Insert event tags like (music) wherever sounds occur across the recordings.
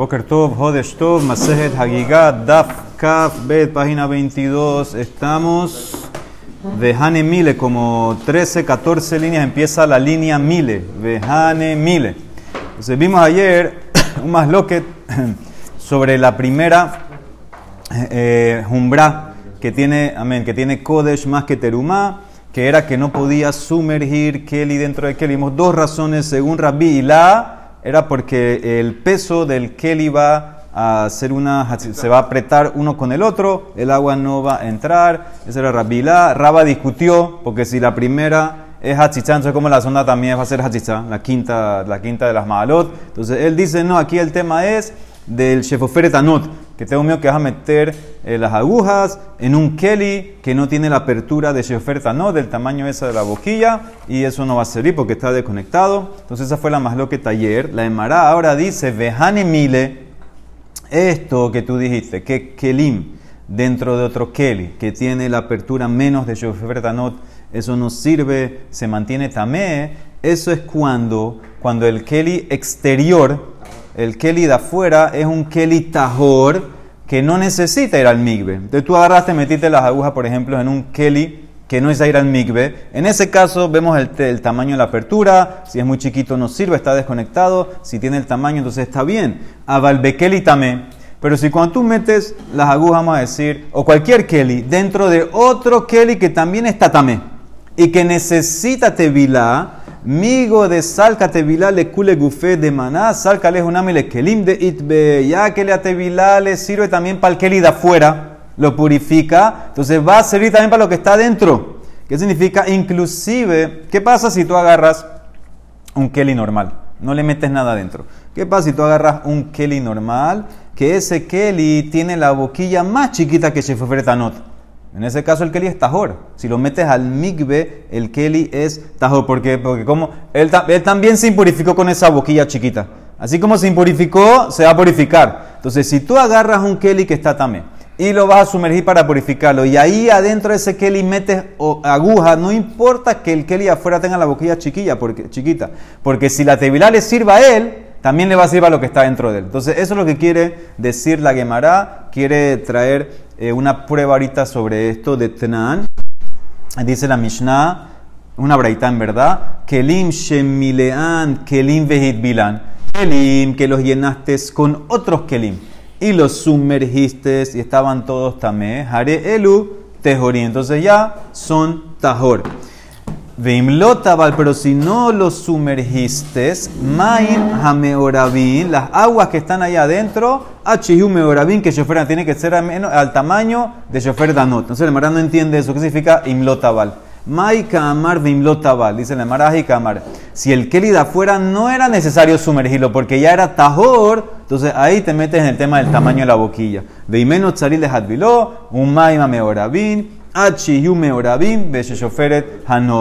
Boker Tov, Hodesh Tov, Masejet Hagigat, Daf Kaf, Bet, página 22. Estamos Vejane Mile, como 13, 14 líneas empieza la línea Mile. Vejane Mile. Entonces vimos ayer (coughs) un más loquet (coughs) sobre la primera eh, Jumbra que tiene, amén, que tiene Kodesh más que Terumá, que era que no podía sumergir Kelly dentro de Kelly. Vimos dos razones según Rabbi y la era porque el peso del Kelly va a hacer una, se va a apretar uno con el otro, el agua no va a entrar. Esa era Rabilá. Raba discutió, porque si la primera es hachichá, entonces como la sonda también va a ser hachichá, la quinta, la quinta de las mahalot. Entonces él dice, no, aquí el tema es del Shefoferet Anot, que tengo miedo que vas a meter eh, las agujas en un Kelly que no tiene la apertura de Shefoferet Anot, del tamaño esa de la boquilla, y eso no va a servir porque está desconectado. Entonces esa fue la más loca taller. La Emara ahora dice, Vejane Mile, esto que tú dijiste, que Kelim dentro de otro Kelly que tiene la apertura menos de Shefoferet Anot, eso no sirve, se mantiene tamé. Eso es cuando, cuando el Kelly exterior el Kelly de afuera es un Kelly tajor que no necesita ir al migbe. Entonces tú agarraste, metiste las agujas, por ejemplo, en un Kelly que no es ir al migbe. En ese caso vemos el, tamaño de la apertura. Si es muy chiquito no sirve, está desconectado. Si tiene el tamaño, entonces está bien. Kelly también. Pero si cuando tú metes las agujas, vamos a decir, o cualquier Kelly, dentro de otro Kelly que también está tamé y que necesita tevilá, Migo de salca tevila le cule gufé de maná, salca le uname le kelim de itbe, ya que le tevila le sirve también para el keli de afuera, lo purifica, entonces va a servir también para lo que está adentro. ¿Qué significa? Inclusive, ¿qué pasa si tú agarras un keli normal? No le metes nada adentro. ¿Qué pasa si tú agarras un keli normal? Que ese keli tiene la boquilla más chiquita que Shefofretanot. En ese caso el Keli es tajor. Si lo metes al migbe, el Keli es tajor. Porque, porque como él, también se impurificó con esa boquilla chiquita. Así como se impurificó, se va a purificar. Entonces, si tú agarras un Keli que está también y lo vas a sumergir para purificarlo, y ahí adentro de ese Keli metes aguja, no importa que el Keli afuera tenga la boquilla chiquilla, porque, chiquita. Porque si la tevilá le sirva a él, también le va a servir a lo que está dentro de él. Entonces, eso es lo que quiere decir la Gemara. Quiere traer eh, una prueba ahorita sobre esto de Tnan. Dice la Mishnah, una braita en verdad. Kelim shemilean, kelim vehit bilan. Kelim que los llenaste con otros kelim y los sumergiste y estaban todos tamé. Hare elu tejorí. Entonces ya son tajor. Veimlotabal, pero si no los sumergiste, main hameorabin, las aguas que están ahí adentro, achihu que chofer tiene que ser al, tamaño de chofer danot. Entonces el Mará no entiende eso. ¿Qué significa imlotabal? Mai kamar vimlotabal, dice el Mará y kamar. Si el keli de afuera no era necesario sumergirlo porque ya era tajor, entonces ahí te metes en el tema del tamaño de la boquilla. Veimeno tzaril de hadviló, un maima meorabin, Hano.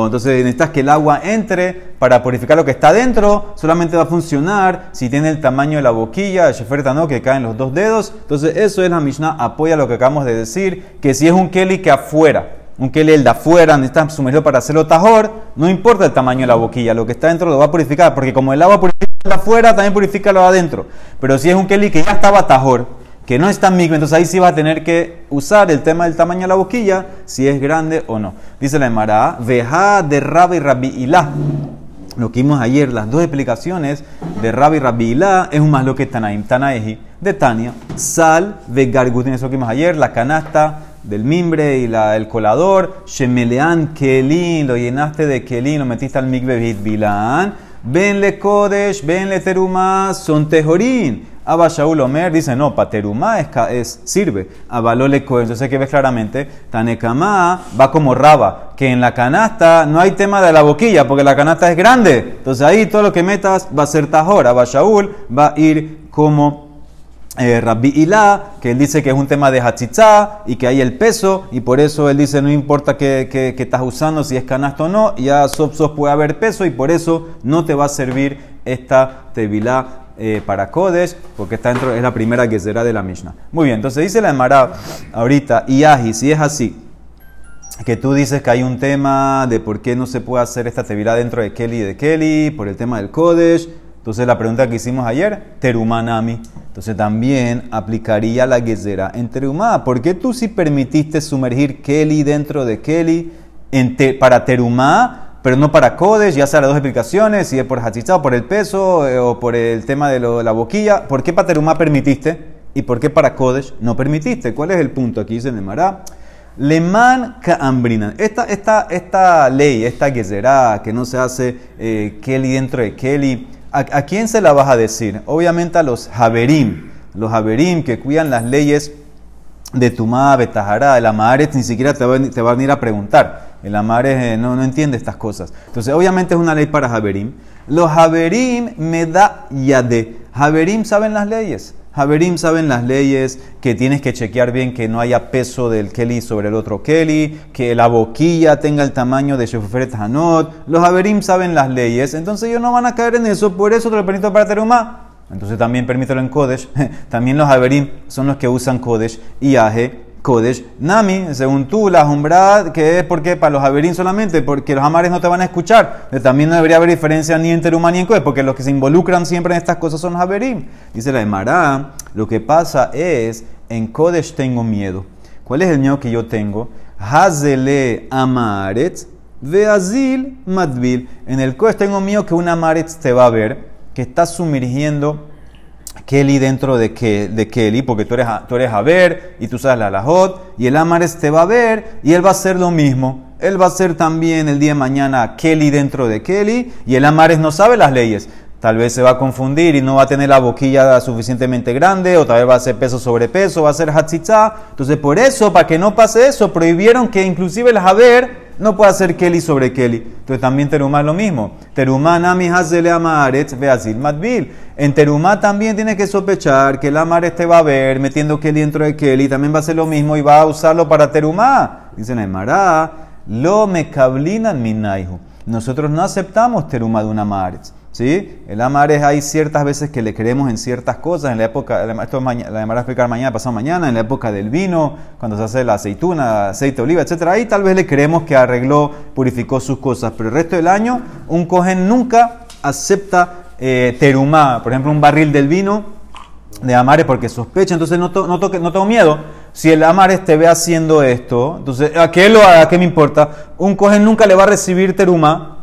Entonces necesitas que el agua entre para purificar lo que está dentro. Solamente va a funcionar si tiene el tamaño de la boquilla, de Hano, que caen los dos dedos. Entonces eso es la Mishnah, apoya lo que acabamos de decir, que si es un Kelly que afuera, un Kelly el de afuera, necesitas sumergido para hacerlo tajor, no importa el tamaño de la boquilla, lo que está dentro lo va a purificar, porque como el agua purifica de afuera, también purifica lo de adentro. Pero si es un Kelly que ya estaba tajor, que no es tan micro, entonces ahí sí va a tener que usar el tema del tamaño de la boquilla, si es grande o no. Dice la Emara, veja de Rabbi Rabbi Ilah. Lo que vimos ayer, las dos explicaciones de Rabbi Rabbi Ilah es un más lo que Tanaim, Tanaeji, de Tania, sal, vegargutin, eso que vimos ayer, la canasta del mimbre y la, el colador, shemelean kelin, lo llenaste de kelin, lo metiste al mikve bilan, venle kodesh, venle teruma, son tejorín. Abba Shaul Omer dice, no, paterumá es, es, sirve. Abalole Entonces que ves claramente, Tanekama va como raba, que en la canasta no hay tema de la boquilla, porque la canasta es grande. Entonces ahí todo lo que metas va a ser tajor. Abba Shaul va a ir como eh, Rabbi Ilá, que él dice que es un tema de hachitzá y que hay el peso, y por eso él dice no importa que, estás usando, si es canasta o no, ya sos puede haber peso y por eso no te va a servir esta tevilá eh, para Kodesh, porque está dentro, es la primera que de la Mishnah. Muy bien, entonces dice la Emara ahorita, y si es así, que tú dices que hay un tema de por qué no se puede hacer esta tevilá dentro de Kelly y de Kelly, por el tema del Kodesh, Entonces la pregunta que hicimos ayer, terumanami. Entonces también aplicaría la gezera en terumá. ¿Por qué tú sí permitiste sumergir Kelly dentro de Kelly para terumá, pero no para codes? Ya sea las dos explicaciones, si es por hachizá o por el peso eh, o por el tema de la boquilla. ¿Por qué para terumá permitiste? ¿Y por qué para Kodesh no permitiste? ¿Cuál es el punto? Aquí dice Nemara. Leman Kaambrinan. Esta, esta, esta ley, esta será que no se hace eh, Kelly dentro de Kelly, ¿a, quién se la vas a decir? Obviamente a los Haberim. Los Haberim que cuidan las leyes de Tumá, Betahara, el Amaret ni siquiera te va, te va, a venir a preguntar. El Amaret eh, no, no entiende estas cosas. Entonces, obviamente es una ley para Haberim. Los Haberim me da yade. Haberim saben las leyes. Haberim saben las leyes, que tienes que chequear bien que no haya peso del Kelly sobre el otro Kelly, que la boquilla tenga el tamaño de Shefuferet Hanot. Los Haberim saben las leyes, entonces ellos no van a caer en eso, por eso te lo permito para Terumá. Entonces también permítelo en Kodesh. (laughs) también los Haberim son los que usan Kodesh y Aje Kodesh Nami, según tú, la Jumbrad, que es porque para los Haberín solamente, porque los Amares no te van a escuchar. También no debería haber diferencia ni en Teruma ni en Kodesh, porque los que se involucran siempre en estas cosas son los Haberín. Dice la Emara, lo que pasa es, en Kodesh tengo miedo. ¿Cuál es el miedo que yo tengo? Hazele Amaret, Veazil Madvil. En el Kodesh tengo miedo que un Amaret te va a ver, que está sumergiendo Kelly dentro de, que, de Kelly, porque tú eres, tú eres ver y tú sabes la Lajot, y el Amares te va a ver y él va a hacer lo mismo. Él va a ser también el día de mañana Kelly dentro de Kelly y el Amares no sabe las leyes. Tal vez se va a confundir y no va a tener la boquilla suficientemente grande, o tal vez va a ser peso sobre peso, va a ser hatzitza. Entonces, por eso, para que no pase eso, prohibieron que inclusive el Haber no puede hacer Kelly sobre Kelly. Entonces también Terumá es lo mismo. Terumá nami hazele amaret veazil matbil. En Terumá también tiene que sospechar que el amaret te va a ver metiendo Kelly dentro de Kelly. También va a hacer lo mismo y va a usarlo para Terumá. Dicen Mará, lo me cablinan minaihu. Nosotros no aceptamos Terumá de una amaret. ¿Sí? El amar es, hay ciertas veces que le creemos en ciertas cosas, en la época, esto la a explicar mañana, pasado mañana, en la época del vino, cuando se hace la aceituna, aceite de oliva, etc. Ahí tal vez le creemos que arregló, purificó sus cosas, pero el resto del año un cogen nunca acepta eh, terumá, por ejemplo, un barril del vino de amares porque sospecha, entonces no, no, no tengo miedo. Si el amares te ve haciendo esto, entonces, ¿a qué lo haga? ¿Qué me importa? Un cogen nunca le va a recibir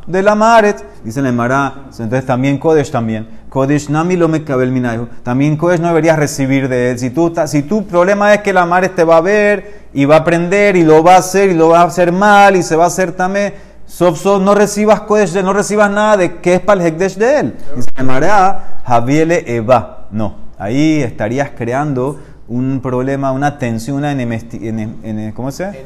terumá del amaret. Dice la Emara, entonces también Kodesh también. Kodesh nami lo me minayu. También Kodesh no deberías recibir de él. Si, tú, si tu problema es que el amaret te va a ver y va a aprender y lo va a hacer y lo va a hacer mal y se va a hacer también. Sof, no recibas Kodesh, no recibas nada de que es para el Hekdesh de él. Dice la Emara, Javiele Eva. No, ahí estarías creando un problema, una tensión, una ¿cómo se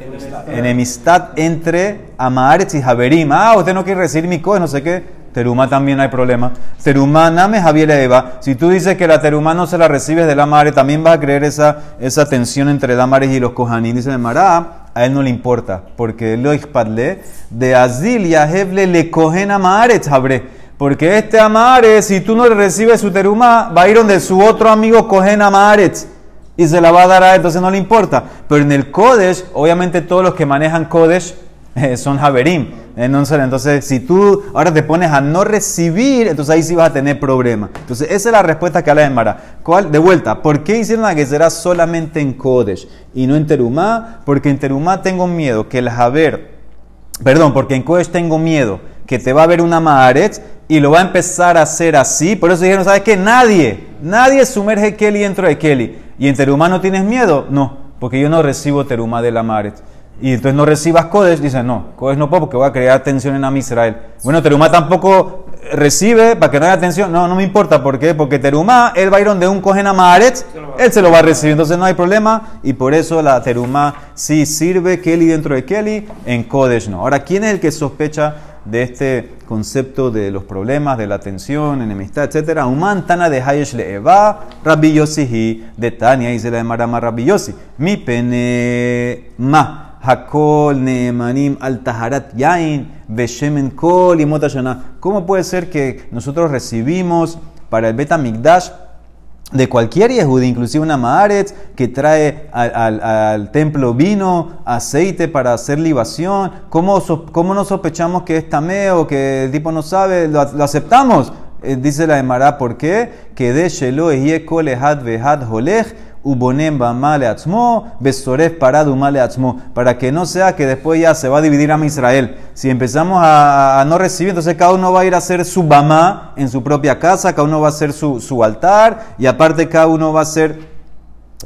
enemistad. entre Amaretz y Javerim. Ah, usted no quiere recibir mi coche, no sé qué. Teruma también hay problema. Teruma, name Javier Eva. Si tú dices que la teruma no se la recibes de la madre, también vas a creer esa, esa tensión entre la madre y los kohanim. Dice Mará, a él no le importa, porque lo expadle de Azil y Heble le cogen a Maaretz, Porque este Amaretz, si tú no le recibes su teruma, va a ir donde su otro amigo cogen a Maaretz y se la va a dar a él, entonces no le importa. Pero en el Kodesh, obviamente todos los que manejan Kodesh eh, son Haverim. Entonces, entonces, si tú ahora te pones a no recibir, entonces ahí sí vas a tener problemas. Entonces, esa es la respuesta que habla de Mara. ¿Cuál? De vuelta, ¿por qué hicieron la que será solamente en Kodesh y no en Terumá? Porque en Terumá tengo miedo que el Haber, perdón, porque en Kodesh tengo miedo que te va a ver una Maharetz y lo va a empezar a hacer así. Por eso dijeron, ¿sabes qué? Nadie, nadie sumerge Kelly dentro de Kelly. ¿Y en Terumá no tienes miedo? No, porque yo no recibo Terumá de la Maret. Y entonces no recibas Kodesh, dice, no, Kodesh no puedo porque voy a crear tensión en Am Israel. Bueno, Terumá tampoco recibe para que no haya tensión. No, no me importa, ¿por qué? Porque Terumá, a ir donde un cogen a Maharet, él se lo va a recibir, entonces no hay problema. Y por eso la Terumá sí sirve Kelly dentro de Kelly, en Kodesh no. Ahora, ¿quién es el que sospecha de este concepto de los problemas, de la tensión, enemistad, etc. Uman tana de Hayesh Eva, Rabbi Yossi de Tania, y de Marama Rabbi. Mi pene ma, hakol neemanim al taharat yain, beshemen kol y ¿Cómo puede ser que nosotros recibimos para el Betamigdash de cualquier Yehudi, inclusive una Maaretz que trae al, templo vino, aceite para hacer libación. ¿Cómo, ¿Cómo no sospechamos que es tameo, que el tipo no sabe? Lo, aceptamos. Eh, dice la Emara, ¿por qué? Que de Shelo Kol Ehad Vehad Holech ubonem male atzmo, besoref male atzmo, para que no sea que después ya se va a dividir a Israel. Si empezamos a, no recibir, entonces cada uno va a ir a hacer su bamá en su propia casa, cada uno va a hacer su, su altar, y aparte cada uno va a hacer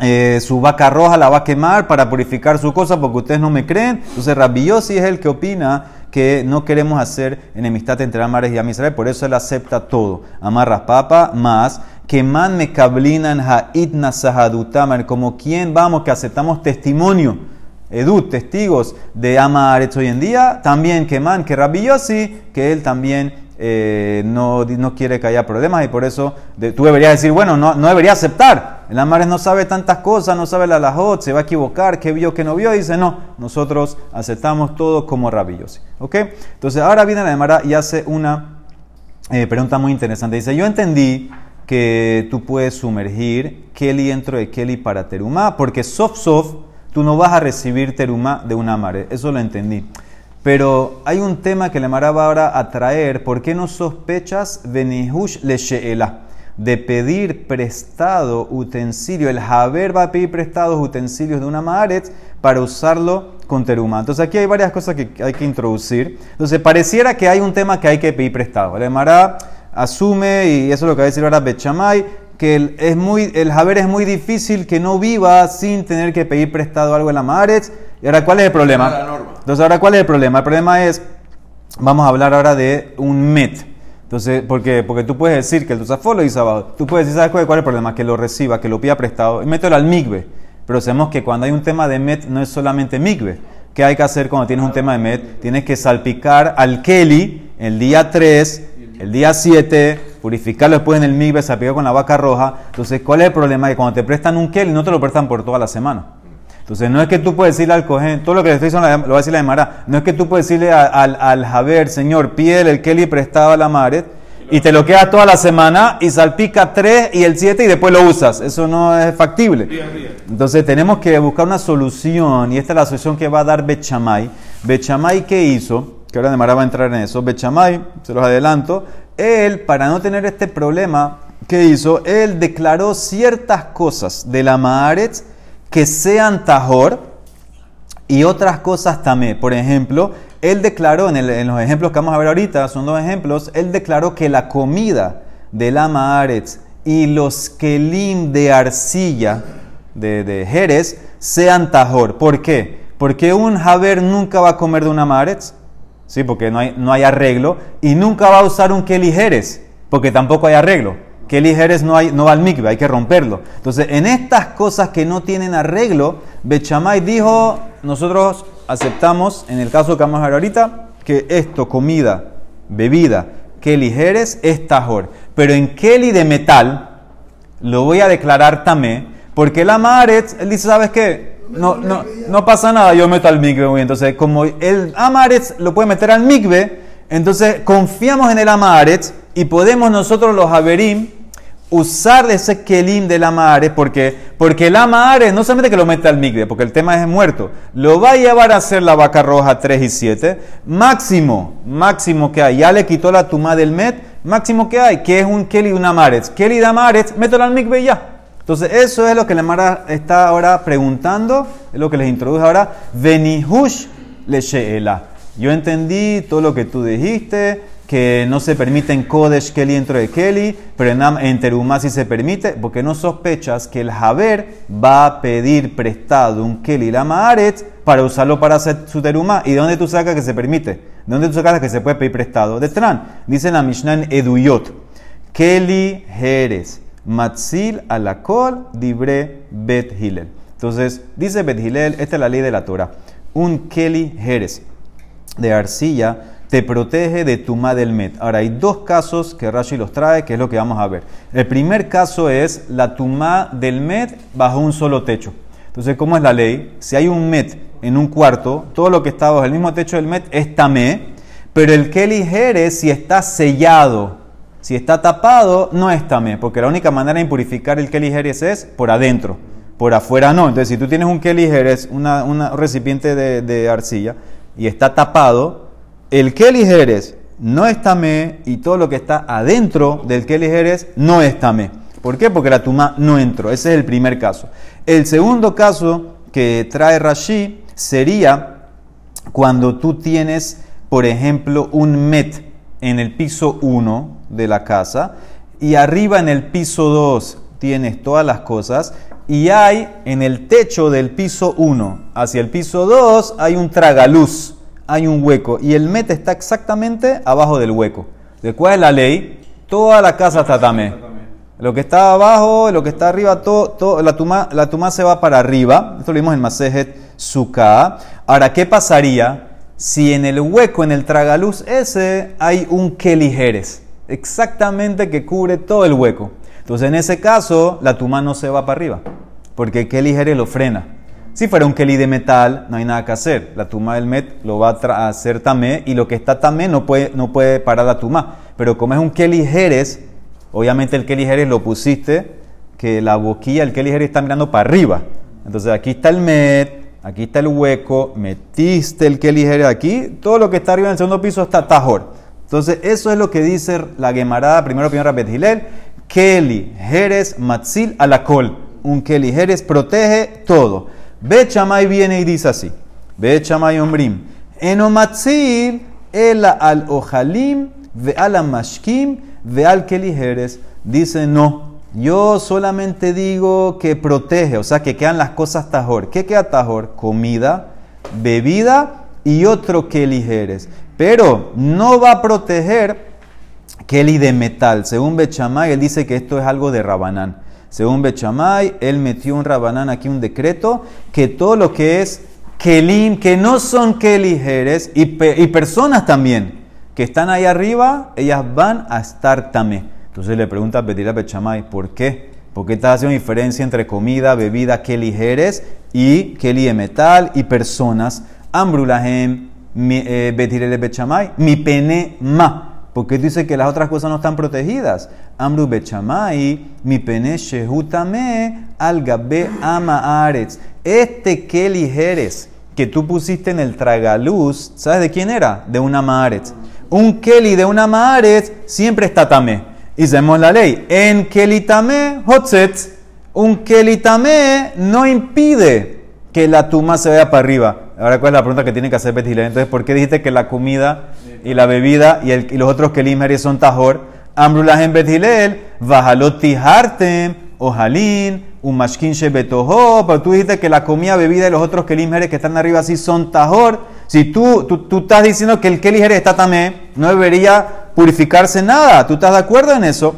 eh, su vaca roja, la va a quemar para purificar su cosa, porque ustedes no me creen. Entonces Rabbi es el que opina que no queremos hacer enemistad entre Amares y Amisrael, por eso él acepta todo. Amarras papa más man me cablinan ha'itna sahadutamer, como quien vamos que aceptamos testimonio, edut, testigos de Amaretz hoy en día, también que man, que Rabbi que él también eh, no, no, quiere que haya problemas y por eso tú deberías decir, bueno, no, no debería aceptar. El Amaretz no sabe tantas cosas, no sabe la lajot, se va a equivocar, qué vio, qué no vio. Dice, no, nosotros aceptamos todo como Rabbi ¿Ok? Entonces ahora viene la Emara y hace una eh, pregunta muy interesante. Dice, yo entendí que tú puedes sumergir Kelly dentro de Kelly para terumá, porque soft soft tú no vas a recibir terumá de una mare. Eso lo entendí. Pero hay un tema que le maraba ahora a traer. ¿Por qué no sospechas Benihush le De pedir prestado utensilio. El Haber va a pedir prestados utensilios de una Maaret para usarlo con teruma. Entonces aquí hay varias cosas que hay que introducir. Entonces pareciera que hay un tema que hay que pedir prestado. Le maraba asume, y eso es lo que va a decir ahora Bechamay, que el, es muy, el Javer es muy difícil que no viva sin tener que pedir prestado algo en la Maharetz. ¿Y ahora cuál es el problema? Entonces, ahora cuál es el problema? El problema es, vamos a hablar ahora de un Met. Entonces, ¿por qué? Porque tú puedes decir que el Tusafó lo hizo. Tú puedes decir, ¿sabes cuál es el problema? Que lo reciba, que lo pida prestado y mételo al Migbe. Pero sabemos que cuando hay un tema de Met no es solamente Migbe. ¿Qué hay que hacer cuando tienes un tema de Met? Tienes que salpicar al Kelly el día 3 el día 7, purificarlo después en el migbe, se aplica con la vaca roja. Entonces, ¿cuál es el problema? Que cuando te prestan un kel, no te lo prestan por toda la semana. Entonces, no es que tú puedes decirle al cojín, todo lo que le estoy diciendo lo va a decir la Mara, no es que tú puedes decirle al, al, Javer, señor, pide el keli prestado a la Maret y te lo quedas toda la semana y salpica 3 y el 7 y después lo usas. Eso no es factible. Entonces, tenemos que buscar una solución y esta es la solución que va a dar Bechamay. Bechamay, ¿qué hizo? que ahora Demara va a entrar en eso. Bechamay, se los adelanto, él, para no tener este problema, ¿qué hizo? Él declaró ciertas cosas de la Maaretz que sean Tajor y otras cosas tamé. Por ejemplo, él declaró, en, los ejemplos que vamos a ver ahorita, son dos ejemplos, él declaró que la comida de la Maaretz y los kelim de arcilla, de, de Jerez, sean Tajor. ¿Por qué? Porque un Javer nunca va a comer de una Maaretz. ¿sí? porque no hay, no hay arreglo, y nunca va a usar un Kelly Jerez, porque tampoco hay arreglo. Kelly Jerez no, hay, no va al mikve, hay que romperlo. Entonces, en estas cosas que no tienen arreglo, Bechamay dijo, nosotros aceptamos, en el caso que vamos a ver ahorita, que esto, comida, bebida, Kelly Jerez es tajor. Pero en Kelly de metal, lo voy a declarar tamé, porque la Maretz, él dice, ¿sabes qué? no, no, no pasa nada, yo meto al migbe. Entonces, como el amaretz lo puede meter al migbe, entonces confiamos en el amaretz y podemos nosotros los haberim usar ese kelim del amaretz porque, porque el amaretz no solamente que lo mete al migbe, porque el tema es muerto, lo va a llevar a hacer la vaca roja 3 y 7, máximo, máximo que hay, ya le quitó la tuma del met, máximo que hay, que es un keli y un. Keli de amaretz, mételo al migbe ya. Entonces, eso es lo que la Mara está ahora preguntando, es lo que les introduce ahora. Venihush sheela. Yo entendí todo lo que tú dijiste, que no se permite en Kodesh Kelly dentro de Kelly, pero en, Terumá sí se permite, porque no sospechas que el Haber va a pedir prestado un Kelly Lama Aretz para usarlo para hacer su Terumá. ¿Y de dónde tú sacas que se permite? ¿De dónde tú sacas que se puede pedir prestado? De Tran. Dice la Mishnah en Eduyot. Kelly Jerez. Matzil alakol dibre bet Hillel. Entonces, dice bet Hillel, esta es la ley de la Torah. Un Keli Jerez de arcilla te protege de tuma del met. Ahora, hay dos casos que Rashi los trae, que es lo que vamos a ver. El primer caso es la tuma del met bajo un solo techo. Entonces, ¿cómo es la ley? Si hay un met en un cuarto, todo lo que está bajo el mismo techo del met es tamé, pero el Keli Jerez, si está sellado, si está tapado, no es tamé, porque la única manera de impurificar el Kelly Jerez es por adentro, por afuera no. Entonces, si tú tienes un Kelly Jerez, un recipiente de, arcilla, y está tapado, el Kelly Jerez no es tamé y todo lo que está adentro del Keli Jerez no es tamé. ¿Por qué? Porque la tumá no entró. Ese es el primer caso. El segundo caso que trae Rashi sería cuando tú tienes, por ejemplo, un met en el piso 1 de la casa y arriba en el piso 2 tienes todas las cosas y hay en el techo del piso 1 hacia el piso 2 hay un tragaluz, hay un hueco y el met está exactamente abajo del hueco. ¿De cuál es la ley? Toda la casa está tamé. Lo que está abajo, lo que está arriba, todo, todo, la, tuma, la tuma se va para arriba. Esto lo vimos en Masejet. Ahora, ¿qué pasaría si en el hueco, en el tragaluz ese, hay un kelijeres? Exactamente que cubre todo el hueco. Entonces, en ese caso, la tuma no se va para arriba, porque el kelijeres lo frena. Si fuera un keli de metal, no hay nada que hacer. La tuma del met lo va a hacer tamé y lo que está tamé no puede, no puede parar la tuma. Pero como es un kelijeres, Obviamente el Kelly Jerez lo pusiste, que la boquilla, el Kelly Jerez está mirando para arriba. Entonces aquí está el met, aquí está el hueco, metiste el Kelly Jerez aquí, todo lo que está arriba en el segundo piso está tajor. Entonces eso es lo que dice la Gemara, primero primero Rabet Hilel, Kelly Jerez Matzil alakol. Un Kelly Jerez protege todo. Ve Chamay viene y dice así. Ve Chamay Ombrim. Eno Matzil el al ojalim ve al mashkim de al que ligeres, dice no. Yo solamente digo que protege, o sea, que quedan las cosas tajor. ¿Qué queda tajor? Comida, bebida y otro que ligeres. Pero no va a proteger Kelly de metal. Según Bechamay, él dice que esto es algo de Rabanán. Según Bechamay, él metió un Rabanán aquí, un decreto, que todo lo que es Kelim, que no son Kelijeres, y, y personas también, que están ahí arriba, ellas van a estar tamé. Entonces le pregunta a Betira Bechamay, ¿por qué? ¿Por qué estás haciendo diferencia entre comida, bebida, que ligeres y que de metal y personas? Ambrulahem, eh, Betirele Bechamay, mi pene ma. Porque dice que las otras cosas no están protegidas. Amru Bechamay, mi pene shehutame al gabe ama. Este que ligeres que tú pusiste en el tragaluz, ¿sabes de quién era? De una maaretz un keli de una maaretz siempre está tamé. Y sabemos la ley. En keli tamé, hotzetz. Un keli tamé no impide que la tuma se vaya para arriba. Ahora, ¿cuál es la pregunta que tiene que hacer Betilé? Entonces, ¿por qué dijiste que la comida y la bebida y, el, y los otros kelim son tajor? Amrulah en Betilel, vajalot tihartem, ojalín, un mashkin shebetoho. Pero tú dijiste que la comida, bebida y los otros kelim que están arriba así son tajor. Si tú, tú, estás diciendo que el ligere está también, no debería purificarse nada. ¿Tú estás de acuerdo en eso?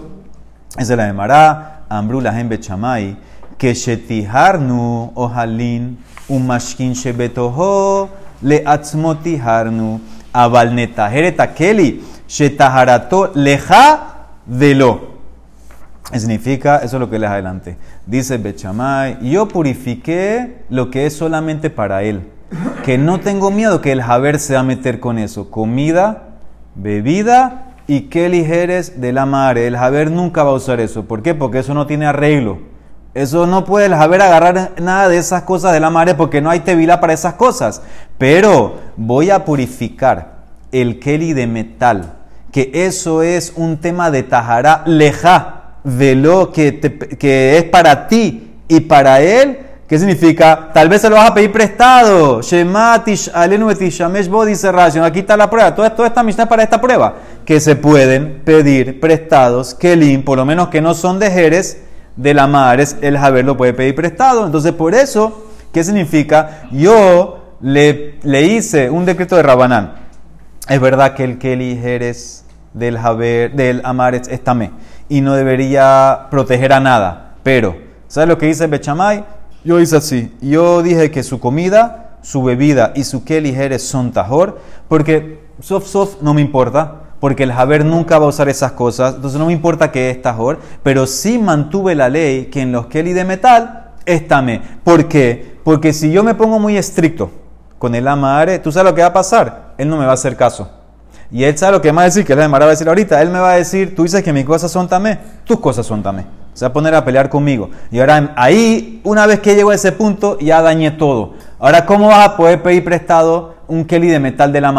Esa es la de Mará, Ambrula en Bechamay, que shetiharnu ojalin, un mashkin shebetoho, le atzmotiharnu, avalnetahereta keli, shetaharato leja velo. Significa, eso es lo que les adelante. Dice Bechamay, yo purifiqué lo que es solamente para él que no tengo miedo que el Javer se va a meter con eso. Comida, bebida y qué ligeres de la madre. El Javer nunca va a usar eso. ¿Por qué? Porque eso no tiene arreglo. Eso no puede el Javer agarrar nada de esas cosas de la madre porque no hay tevila para esas cosas. Pero voy a purificar el Keli de metal. Que eso es un tema de Tajara leja, de que, que es para ti y para él ¿Qué significa? Tal vez se lo vas a pedir prestado. Shematish dice Aquí está la prueba. Toda, esta misión para esta prueba. Que se pueden pedir prestados. Kelim, por lo menos que no son de Jerez, de la Mares, el Javer lo puede pedir prestado. Entonces, por eso, ¿qué significa? Yo le, le hice un decreto de Rabanán. Es verdad que el Keli Jerez del Javer, del Amaretz es tamé. Y no debería proteger a nada. Pero, ¿sabes lo que dice Bechamay? Yo hice así. Yo dije que su comida, su bebida y su que ligeres son tajor, porque soft soft no me importa, porque el Javer nunca va a usar esas cosas, entonces no me importa que es tajor, pero sí mantuve la ley que en los Kelly de metal es tamé. ¿Por qué? Porque si yo me pongo muy estricto con el amare, ¿tú sabes lo que va a pasar? Él no me va a hacer caso. Y él sabe lo que me va a decir, que él va a decir ahorita. Él me va a decir, tú dices que mis cosas son tamé, tus cosas son tamé se va a poner a pelear conmigo. Y ahora ahí, una vez que llego a ese punto, ya dañé todo. Ahora, ¿cómo vas a poder pedir prestado un Kelly de metal de la?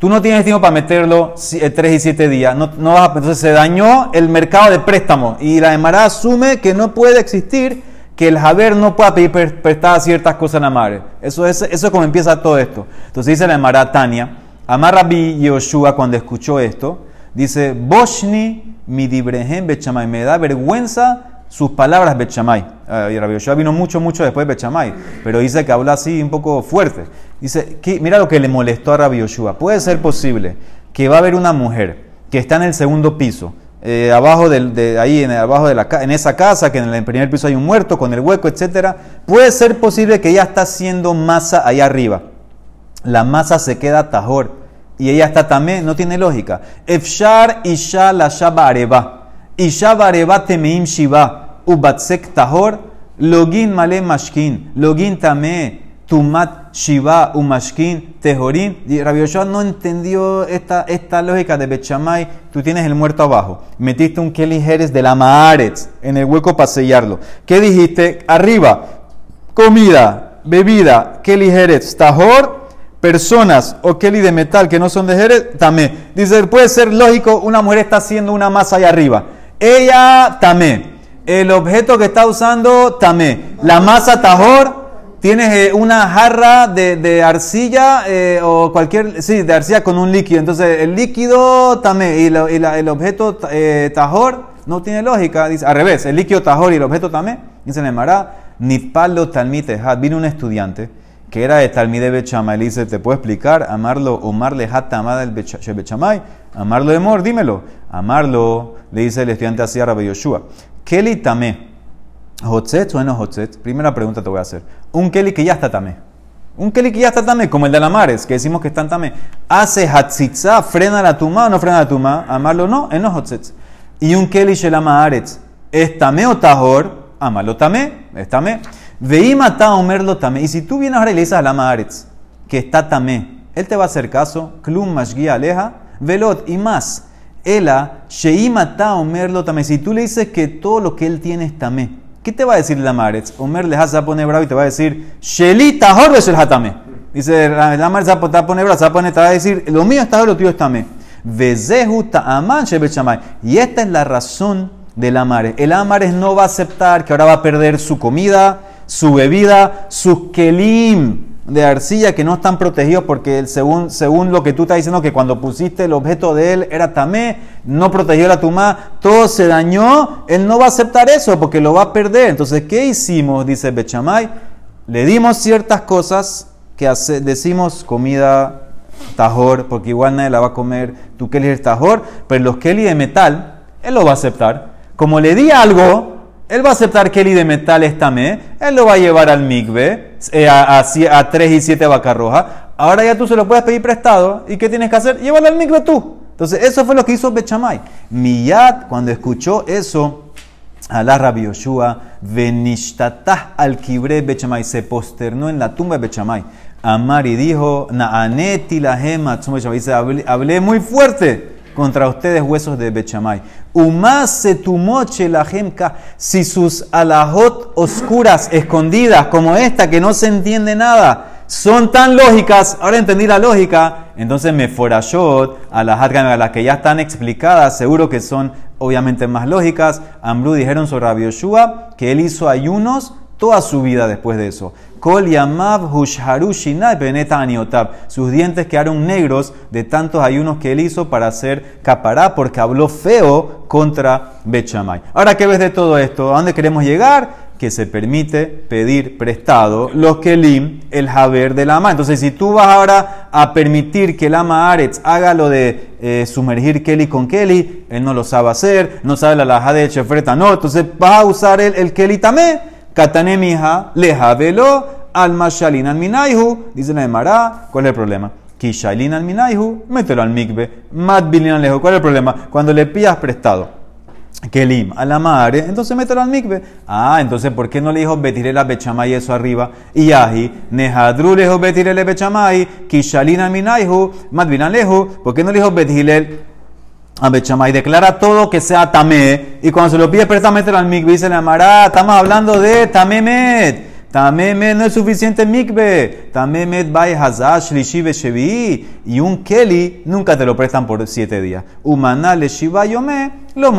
Tú no tienes tiempo para meterlo 3 eh, y 7 días. No, no vas entonces se dañó el mercado de préstamo. Y la Emara asume que no puede existir que el Javer no pueda pedir prestar ciertas cosas a la madre. Eso es, eso es como empieza todo esto. Entonces dice la Emara Tania, Amar Rabbi Yoshua cuando escuchó esto, dice, Boshni mi dibrehem bechamay. Me da vergüenza sus palabras Bechamay. Y Rabbi Yoshua vino mucho, mucho después de Bechamay, pero dice que habla así un poco fuerte. Dice, mira lo que le molestó a Rabbi Yoshua. Puede ser posible que va a haber una mujer que está en el segundo piso, eh, abajo de, ahí, en, abajo de la, en esa casa, que en el primer piso hay un muerto con el hueco, etc. Puede ser posible que ella está haciendo masa allá arriba. La masa se queda tajor y ella está también, no tiene lógica. Efshar isha la areba. Isha bareba temeim shiva. Ubatsek tahor. Login male mashkin. Login tame tumat shiva umashkin tehorim. Rabbi Yoshua no entendió esta, esta lógica de Bechamay. Tú tienes el muerto abajo. Metiste un Kelly Jerez de la Maaretz en el hueco para sellarlo. ¿Qué dijiste? Arriba. Comida, bebida, Kelly Jerez, tahor personas o Kelly de metal que no son de Jerez, también. Dice, puede ser lógico, una mujer está haciendo una masa allá arriba. Ella, tamé. El objeto que está usando, tamé. La masa tajor, tienes eh, una jarra de, arcilla eh, o cualquier, sí, de arcilla con un líquido. Entonces, el líquido, tamé. Y, el objeto eh, tajor, no tiene lógica. Dice, al revés, el líquido tajor y el objeto tamé. Dice, Nemara, ni palo talmite. Vino un estudiante que era de Talmide Bechamay, le dice, ¿te puedo explicar? Amarlo, Omar hat amada del Bechamay, amarlo de mor, dímelo. Amarlo, le dice el estudiante así a Rabbi Yoshua. Kelly tamé, ¿Hotzet o no Hotzet? Primera pregunta te voy a hacer. Un Kelly que ya está tamé. Un Kelly que ya está tamé, como el de la Mares, que decimos que están tamé. Hace hatzitza, frena la tuma o no frena la tuma. Amarlo no, en no Hotzet. Y un Kelly shelama aretz, ¿es tamé o tahor? Amarlo tamé, es tamé. Veima ta omerlo tamé. Y si tú vienes ahora y le dices a la Maaretz que está tamé, él te va a hacer caso. Klum mashgia aleja. Velot y más. Ela, sheima ta omerlo tamé. Si tú le dices que todo lo que él tiene es tamé, ¿qué te va a decir la Maaretz? Omer le vas a poner bravo y te va a decir, Shelita horbe el hatame. Dice, la Maaretz va a poner bravo, te va a decir, lo mío está lo tuyo es tamé. Vezehu ta'aman. Y esta es la razón del Amares. El Amares no va a aceptar que ahora va a perder su comida, su bebida, sus kelim de arcilla que no están protegidos porque según, según lo que tú estás diciendo que cuando pusiste el objeto de él era tamé, no protegió la tumá, todo se dañó, él no va a aceptar eso porque lo va a perder. Entonces, ¿qué hicimos? Dice Bechamay, le dimos ciertas cosas que decimos comida tajor, porque igual nadie la va a comer, tú Kelly es tajor, pero los Kelly de metal, él lo va a aceptar. Como le di algo, él va a aceptar el de metal es tamé, él lo va a llevar al migbe, eh, a, a, 3 y 7 vaca roja. Ahora ya tú se lo puedes pedir prestado. ¿Y qué tienes que hacer? Llévalo al migbe tú. Entonces, eso fue lo que hizo Bechamay. Miyad, cuando escuchó eso, Alá Rabbi Yoshua, venishtatah al kibre Bechamay, se posternó en la tumba de Bechamay. Amar y dijo, Naaneti la gema, dice, hablé muy fuerte contra ustedes huesos de Bechamay. Si sus alajot oscuras, escondidas, como esta, que no se entiende nada, son tan lógicas, ahora entendí la lógica, entonces me forashot, a las que ya están explicadas, seguro que son obviamente más lógicas. Amru dijeron sobre Rabbi Yoshua que él hizo ayunos toda su vida después de eso. Kol yamav Sus dientes quedaron negros de tantos ayunos que él hizo para hacer capará, porque habló feo contra Bechamay. Ahora, ¿qué ves de todo esto? ¿A dónde queremos llegar? Que se permite pedir prestado los kelim, el haber del ama. Entonces, si tú vas ahora a permitir que el ama Aretz haga lo de eh, sumergir Kelly con Kelly, él no lo sabe hacer, no sabe la laja de Chefreta, no. Entonces, vas a usar el, el Kelly también Katane mija, leja velo, al mashalin al minaihu, dice la Emara, ¿cuál es el problema? Kishalin al minaihu, mételo al mikbe, matbilin al lejo, ¿cuál es el problema? Cuando le pillas prestado. Kelim a la madre, entonces mételo al mikve. Ah, entonces, ¿por qué no le dijo betiré la bechamay eso arriba? Y ahi, nehadru le dijo betiré la bechamay, kishalin al minaihu, matbilin al lejo, ¿por qué no le dijo betiré a declara todo que sea tamé, y cuando se lo pide préstamente al mikve, dice la Amara, estamos hablando de tamemet, Tamemet no es suficiente mikve. Tamemet bay hazash lishive shevi. Y un keli nunca te lo prestan por siete días. Umanale shiva yome. Lo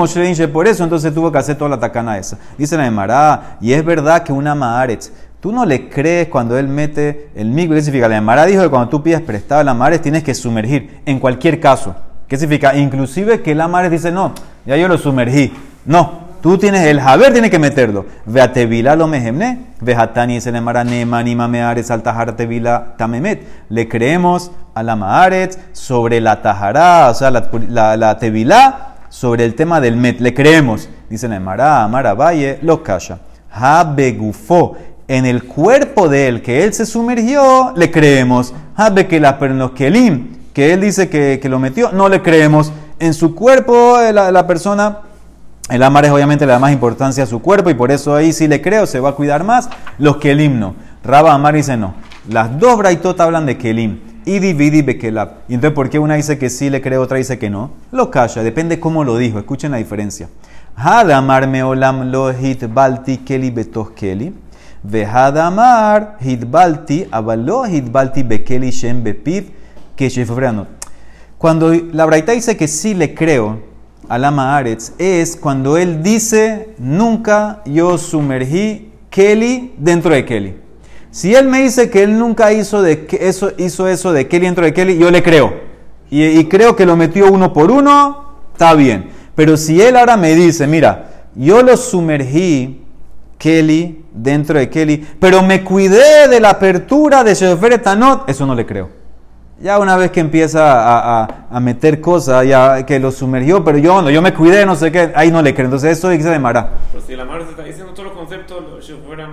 por eso entonces tuvo que hacer toda la tacana esa. Dice la Emara, y es verdad que una maaretz Tú no le crees cuando él mete el mikve. ¿Qué significa? La Emara dijo que cuando tú pides prestado la maaretz tienes que sumergir, en cualquier caso. ¿Qué significa? Inclusive que la maaretz dice, no, ya yo lo sumergí. No, Tú tienes el Javer, tiene que meterlo. Ve a Tevila lo mejemne. Ve a Tani se le nema ni mameares al tajar Tevila tamemet. Le creemos a la sobre la tajará, o sea, la, la, Tevila, sobre el tema del met. Le creemos. Dice la Emara, Amara Valle, lo calla. Habegufo. En el cuerpo de él, que él se sumergió, le creemos. Habe que la kelim, que él dice que, que, lo metió, no le creemos. En su cuerpo, eh, la, la persona el amar es obviamente le da más importancia a su cuerpo y por eso ahí sí le creo, se va a cuidar más los que el himno. Raba Amar dice no. Las dos braitot hablan de Kelim. Y dividi bekelab. Y entonces, ¿por qué una dice que sí le creo, otra dice que no? Lo calla, depende cómo lo dijo. Escuchen la diferencia. Hadamar meolam lo hitbalti keli betos keli. Vehadamar hitbalti avalo hitbalti bekeli shem bepiv que Cuando la braita dice que sí le creo, Alama Aretz es cuando él dice, nunca yo sumergí Kelly dentro de Kelly. Si él me dice que él nunca hizo, de, eso, hizo eso de Kelly dentro de Kelly, yo le creo. Y, y creo que lo metió uno por uno, está bien. Pero si él ahora me dice, mira, yo lo sumergí Kelly dentro de Kelly, pero me cuidé de la apertura de Shefer Tanot, eso no le creo. Ya una vez que empieza a, meter cosas, ya que lo sumergió, pero yo no, yo me cuidé, no sé qué, ahí no le creo. Entonces eso dice de Mara. Pero si la Mara está diciendo todos los conceptos,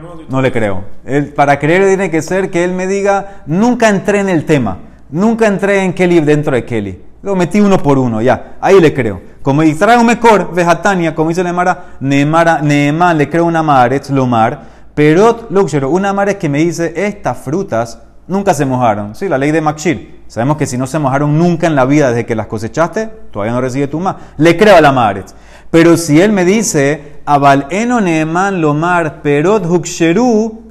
no, no le creo. Él, para creer tiene que ser que él me diga, nunca entré en el tema, nunca entré en Kelly dentro de Kelly. Lo metí uno por uno, ya, ahí le creo. Como trae un mejor, vejatania, como dice la Mara, Neemar, le creo una Maaretz, Lomar, pero Luxero, una Mara es que me dice, estas frutas nunca se mojaron. Sí, la ley de Makshir. Sabemos que si no se mojaron nunca en la vida desde que las cosechaste, todavía no recibe tu más. Le creo a la Maaretz. Pero si él me dice, Abal eno neeman lomar perot huksheru.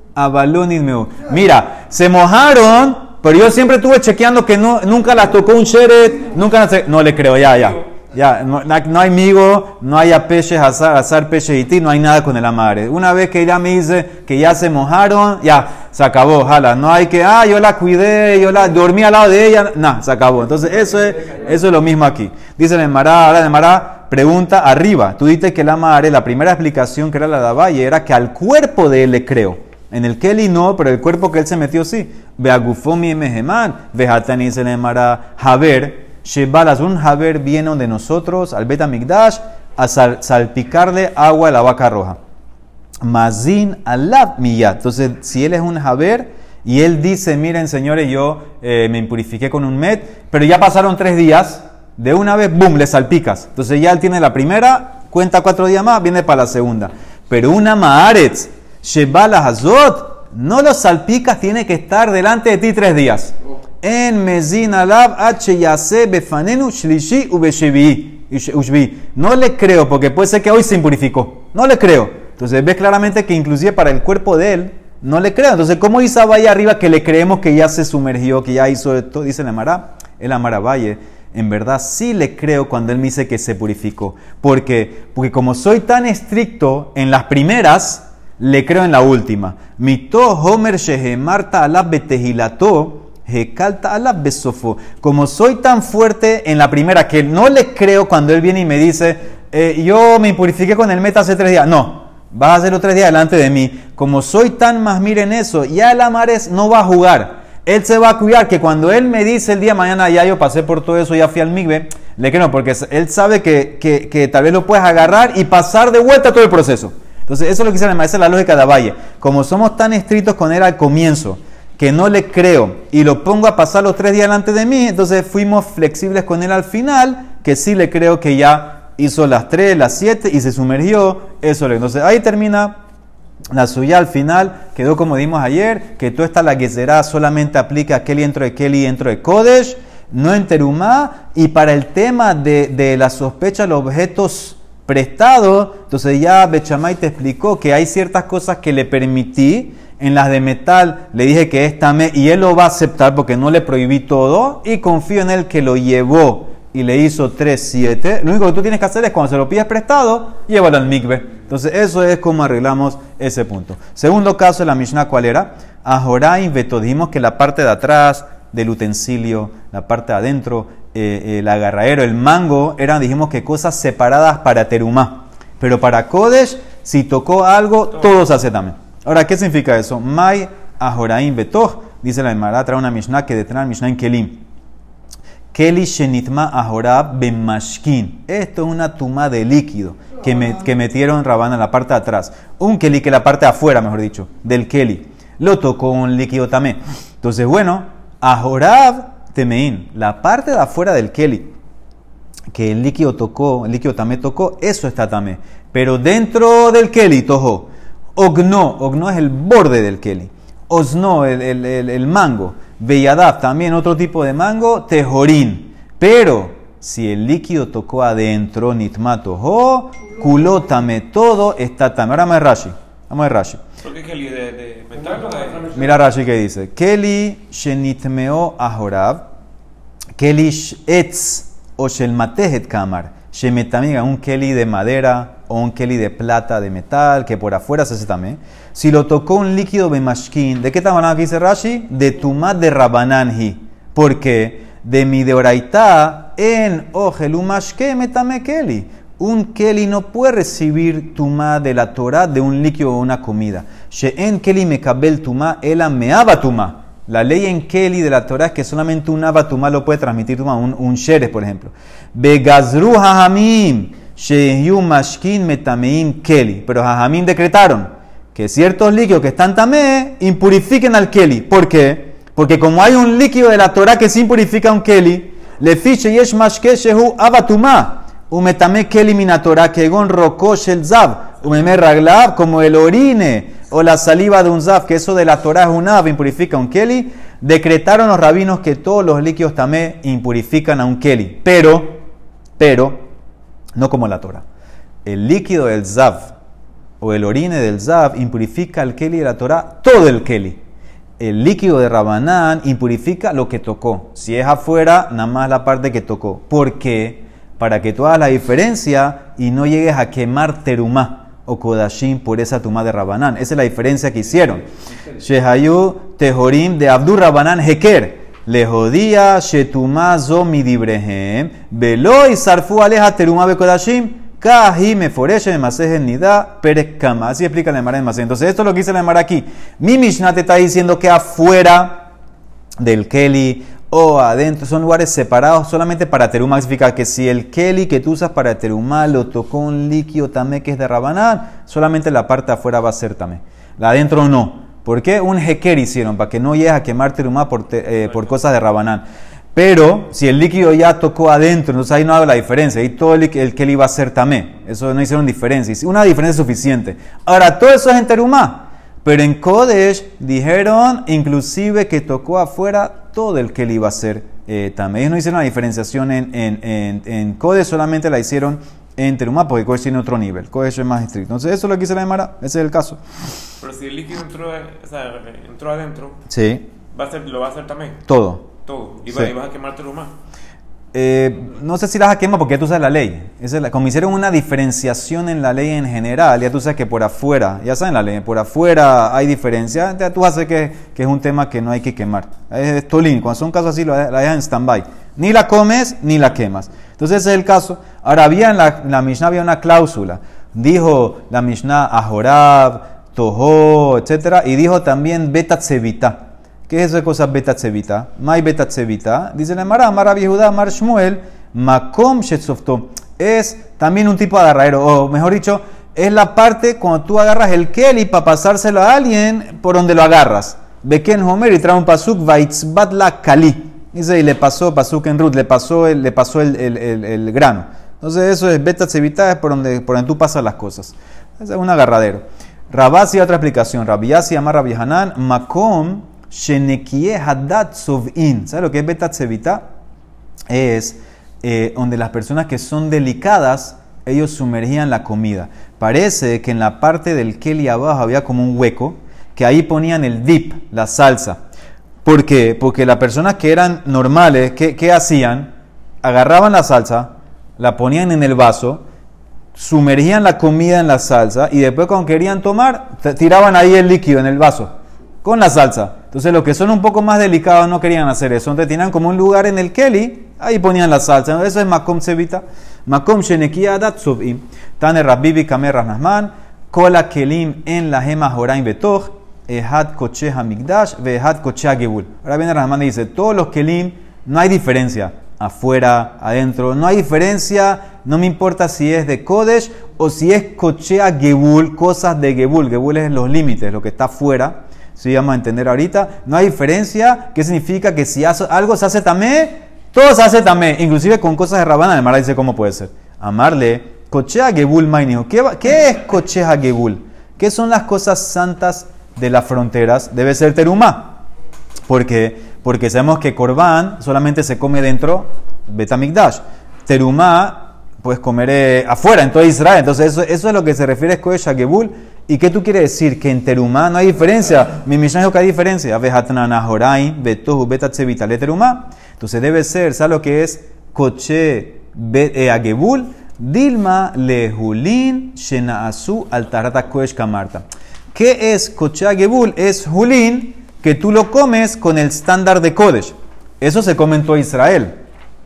Mira, se mojaron, pero yo siempre estuve chequeando que no, nunca las tocó un sheret, nunca No le creo, ya, ya. Ya, no, no, hay migo, no hay peces, azar, azar peces y no hay nada con el amare. Una vez que ella me dice que ya se mojaron, ya, se acabó, jala. No hay que, ah, yo la cuidé, yo la dormí al lado de ella, no, se acabó. Entonces, eso es, eso es lo mismo aquí. Dice el Mará, ahora el Mará pregunta arriba. Tú dices que el amare, la primera explicación que era la de Valle, era que al cuerpo de él le creo. En el Kelly no, pero el cuerpo que él se metió sí. Ve agufomi meheman, ve hatani se le Mará, Javer Shebalas, un Haber viene de nosotros, al Beta Migdash, a salpicarle agua a la vaca roja. Mazin alab miyat. Entonces, si él es un Haber y él dice, miren señores, yo eh, me impurifiqué con un met, pero ya pasaron tres días, de una vez, boom, le salpicas. Entonces ya él tiene la primera, cuenta cuatro días más, viene para la segunda. Pero una Maaretz, Shebalas Azot, no lo salpicas, tiene que estar delante de ti tres días en mezin alab h befanenu shlishi ushbi. No le creo, porque puede ser que hoy se impurificó. No le creo. Entonces ves claramente que inclusive para el cuerpo de él, no le creo. Entonces, ¿cómo dice Valle arriba que le creemos que ya se sumergió, que ya hizo esto? Dice el Amara, el Amara Valle. En verdad sí le creo cuando él me dice que se purificó. porque Porque como soy tan estricto en las primeras, le creo en la última. Mito Homer Shehemarta alab betehilato a la besofo. Como soy tan fuerte en la primera que no le creo cuando él viene y me dice, eh, yo me impurifiqué con el meta hace tres días. No, vas a hacerlo tres días delante de mí. Como soy tan más miren eso, ya el Amares no va a jugar. Él se va a cuidar que cuando él me dice el día de mañana, ya yo pasé por todo eso, ya fui al migbe, le creo, porque él sabe que, que, que, tal vez lo puedes agarrar y pasar de vuelta todo el proceso. Entonces, eso es lo que dice esa es la lógica de Valle. Como somos tan estrictos con él al comienzo, que no le creo y lo pongo a pasar los tres días delante de mí, entonces fuimos flexibles con él al final, que sí le creo que ya hizo las tres, las siete y se sumergió. Eso Entonces ahí termina la suya al final, quedó como dimos ayer, que toda esta la será solamente aplica a Kelly dentro de Kelly dentro de Kodesh, no en Terumá, y para el tema de, de la sospecha de los objetos prestados, entonces ya Bechamay te explicó que hay ciertas cosas que le permití En las de metal le dije que es tamé y él lo va a aceptar porque no le prohibí todo y confío en él que lo llevó y le hizo 3, 7. Lo único que tú tienes que hacer es cuando se lo pides prestado, llévalo al mikve. Entonces eso es como arreglamos ese punto. Segundo caso de la Mishnah, ¿cuál era? Ajoraim veto. Dijimos que la parte de atrás del utensilio, la parte de adentro, eh, el agarraero, el mango, eran, dijimos que cosas separadas para terumá. Pero para Kodesh, si tocó algo, todo se hace también. Ahora, ¿qué significa eso? Mai Ajoraim Betoch, dice la Emara, trae una Mishnah que detrás Mishnah en Kelim. Keli Shenitma Ahorab Bemashkin. Esto es una tuma de líquido que, que metieron Rabana en la parte de atrás. Un Keli que la parte de afuera, mejor dicho, del Keli. Lo tocó un líquido también. Entonces, bueno, Ahorab Temein, la parte de afuera del Keli, que el líquido tocó, el líquido también tocó, eso está también. Pero dentro del Keli, tojo. Ogno, ogno es el borde del Keli. Osno, el, el, el, el mango. Beyadav, también otro tipo de mango. Tejorín. Pero si el líquido tocó adentro, nitmato ho, culótame todo, está también. Ahora vamos a Rashi. Vamos a Rashi. ¿Por qué Kelly? ¿De, de metal o de.? Mira Rashi que dice. Keli shenitmeo ahorab. Keli etz o shelmatehet kamar. Shemetamiga, un keli de madera o un keli de plata, de metal, que por afuera se hace también. Si lo tocó un líquido bemashkin, ¿de qué hablando aquí dice Rashi? De tumat de rabananji. Porque de mi deoraita en ojelumashke metame keli. Un keli no puede recibir tumá de la Torah de un líquido o una comida. She'en keli mekabel tumá, ela meaba tumá. La ley en Keli de la Torah es que solamente un abatumá lo puede transmitir un, un sheres, por ejemplo. Begazru hajamim, sheyu mashkin metameim Keli. Pero hajamim decretaron que ciertos líquidos que están tamé impurifiquen al Keli. ¿Por qué? Porque como hay un líquido de la Torah que se impurifica a un Keli, le fiche yesh mashke shehu abatumá. Umetame Keli minatora kegon rokosh el zav. Umeme raglav como el orine o la saliva de un zaf, que eso de la Torah es un ave, impurifica un keli, decretaron los rabinos que todos los líquidos también impurifican a un keli. Pero, pero, no como la Torah. El líquido del zav o el orine del zav impurifica al keli de la Torah, todo el keli. El líquido de Rabanán impurifica lo que tocó. Si es afuera, nada más la parte que tocó. ¿Por qué? Para que tú hagas la diferencia y no llegues a quemar terumá o Kodashim por esa tuma de Rabanán. Esa es la diferencia que hicieron. Shehayu Tejorim de Abdur Rabanán Heker. Le jodía Shetuma zo midibrehem. Velo y sarfu aleja teruma be Kodashim. Kahi me foreshe me maseje nida perekama. Así explica la Emara en Masej. Entonces, esto es lo que dice la Emara aquí. Mi Mishnah te está diciendo que afuera del Keli o adentro, son lugares separados solamente para terumá. Significa que si el keli que tú usas para terumá lo tocó un líquido tamé que es de rabanán, solamente la parte afuera va a ser tamé. La adentro no. ¿Por qué? Un heker hicieron, para que no llegues a quemar terumá por, eh, por cosas de rabanán. Pero si el líquido ya tocó adentro, entonces ahí no hago la diferencia. Ahí todo el, el keli va a ser tamé. Eso no hicieron diferencia. Una diferencia suficiente. Ahora, todo eso es en terumá. Pero en Kodesh dijeron inclusive que tocó afuera todo el que le iba a ser eh, también. Ellos no hicieron la diferenciación en, en, en, en Kodesh, solamente la hicieron en Terumá, porque Kodesh tiene otro nivel. Kodesh es más estricto. Entonces, eso es lo que hice la Emara. Ese es el caso. Pero si el líquido entró, o sea, entró adentro, Sí, va a ser, lo va a hacer también. todo. Todo. Y, Sí. va, y vas a quemártelo más. Eh, no sé si las quema porque ya tú sabes la ley. Es la- como hicieron una diferenciación en la ley en general, ya tú sabes que por afuera, ya saben la ley, por afuera hay diferencia, ya tú sabes que, que es un tema que no hay que quemar. Es tolín, cuando son casos así, de- la dejan en stand-by. Ni la comes ni la quemas. Entonces ese es el caso. Ahora, había en la, en la Mishnah había una cláusula. Dijo la Mishnah Ahorab, Toho, etc. Y dijo también Betatzevita. ¿Qué es eso de cosas betatzevita? Mai betatzevita. Dice la Mara, Mara Yehuda, Mar Shmuel, Makom Shetzofto. Es también un tipo de agarradero, o mejor dicho, es la parte cuando tú agarras el keli para pasárselo a alguien por donde lo agarras. Beken Homer y trae un pasuk, Vaitzbat la Kali. Dice, y le pasó, pasuk en Ruth, le pasó el, le pasó el, el- el- grano. Entonces eso es betatzevita, es por donde, por donde tú pasas las cosas. Es un agarradero. Rabasi, otra explicación. Rabiasi, llama Rabbi Hanan, Makom, Shenekie Hadat Sovin. ¿Sabes lo que es Betatzevita? Es eh, donde las personas que son delicadas, ellos sumergían la comida. Parece que en la parte del keli abajo había como un hueco que ahí ponían el dip, la salsa. ¿Por qué? Porque las personas que eran normales, ¿qué, qué hacían? Agarraban la salsa, la ponían en el vaso, sumergían la comida en la salsa y después cuando querían tomar, tiraban ahí el líquido en el vaso con la salsa. Entonces los que son un poco más delicados no querían hacer eso. Entonces tenían como un lugar en el Kelly, ahí ponían la salsa. Eso es Makom Sevita. Makom Shenekia Adat Subim. Tane Rabbibi Kamer Rasnasman. Kola Kelim en la Gema Joraim Betoch. Ehad Koche Hamigdash. Vehad Koche Gebul. Ahora viene Rasnasman y dice, todos los Kelim, no hay diferencia. Afuera, adentro, no hay diferencia. No me importa si es de Kodesh o si es Kochea Gebul, cosas de Gebul. Gebul es los límites, lo que está afuera. Si vamos a entender ahorita. No hay diferencia. ¿Qué significa? Que si algo se hace tamé, todo se hace tamé. Inclusive con cosas de Rabana. El Mara dice cómo puede ser. Amarle. Cochea Gebul Mainijo. ¿Qué, ¿Qué es Cochea Gebul? ¿Qué son las cosas santas de las fronteras? Debe ser Terumá. ¿Por qué? Porque sabemos que Corbán solamente se come dentro Betamigdash. Terumá, pues comer afuera, en todo Israel. Entonces, eso, eso es lo que se refiere a Kodesh Gebul. ¿Y qué tú quieres decir? Que en Terumá no hay diferencia. Mi Mishnah dijo que hay diferencia. Entonces debe ser, ¿sabes lo que es? Koche be- a Gebul. Dilma lehulin shenaasu altarata kodesh kamarta. ¿Qué es Koche a Gebul? Es hulin que tú lo comes con el estándar de Kodesh. Eso se come en todo Israel.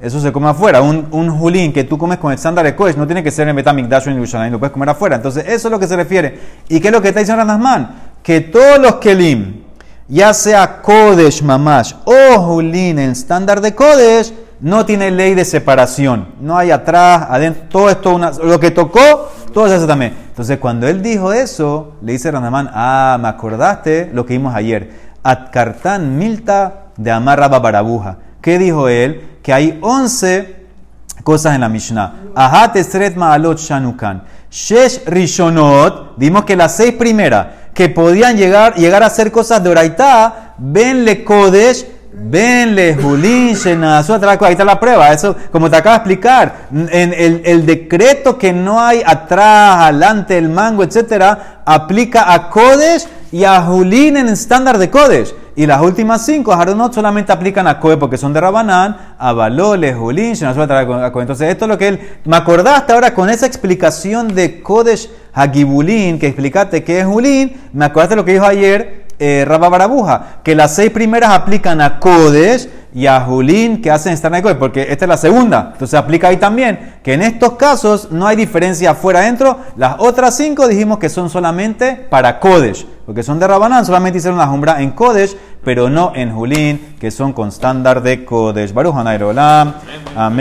Eso se come afuera. Un, un julín que tú comes con el estándar de Kodesh no tiene que ser en Betamikdash o en Yerushalayim, lo puedes comer afuera. Entonces, eso es lo que se refiere. ¿Y qué es lo que está diciendo Ranasman? Que todos los kelim, ya sea Kodesh Mamash o julín en estándar de Kodesh, no tiene ley de separación. No hay atrás, adentro, todo esto, una, lo que tocó, todo se hace también. Entonces, cuando él dijo eso, le dice Ranasman, ah, me acordaste lo que vimos ayer. Atkartan Milta de Amarra Barabuja. ¿Qué dijo él? Que hay 11 cosas en la Mishnah. Ahat esret ma'alot shanukan. Shesh rishonot. Dimos que las seis primeras que podían llegar, llegar a ser cosas de oraitá, venle kodesh, venle julin, shenasu, atraco. Ahí está la prueba. Eso, como te acabo de explicar, en el, el decreto que no hay atrás, adelante, el mango, etcétera, aplica a kodesh y a julin en estándar de kodesh. Y las últimas cinco, Haronot, solamente aplican a Kohe porque son de Rabanán, a Balole. Entonces, esto es lo que él. Me acordaste ahora con esa explicación de Kodesh Hagibulín, que explicaste que es Julín. Me acordaste lo que dijo ayer eh, Rabba Barabuja, que las seis primeras aplican a Kodesh y a Julín que hacen Kodesh, porque esta es la segunda. Entonces, aplica ahí también que en estos casos no hay diferencia afuera-adentro. Las otras cinco dijimos que son solamente para Kodesh. Porque son de Rabanán, solamente hicieron la jumbra en Kodesh, pero no en Julín, que son con estándar de Kodesh. Baruch. Amén.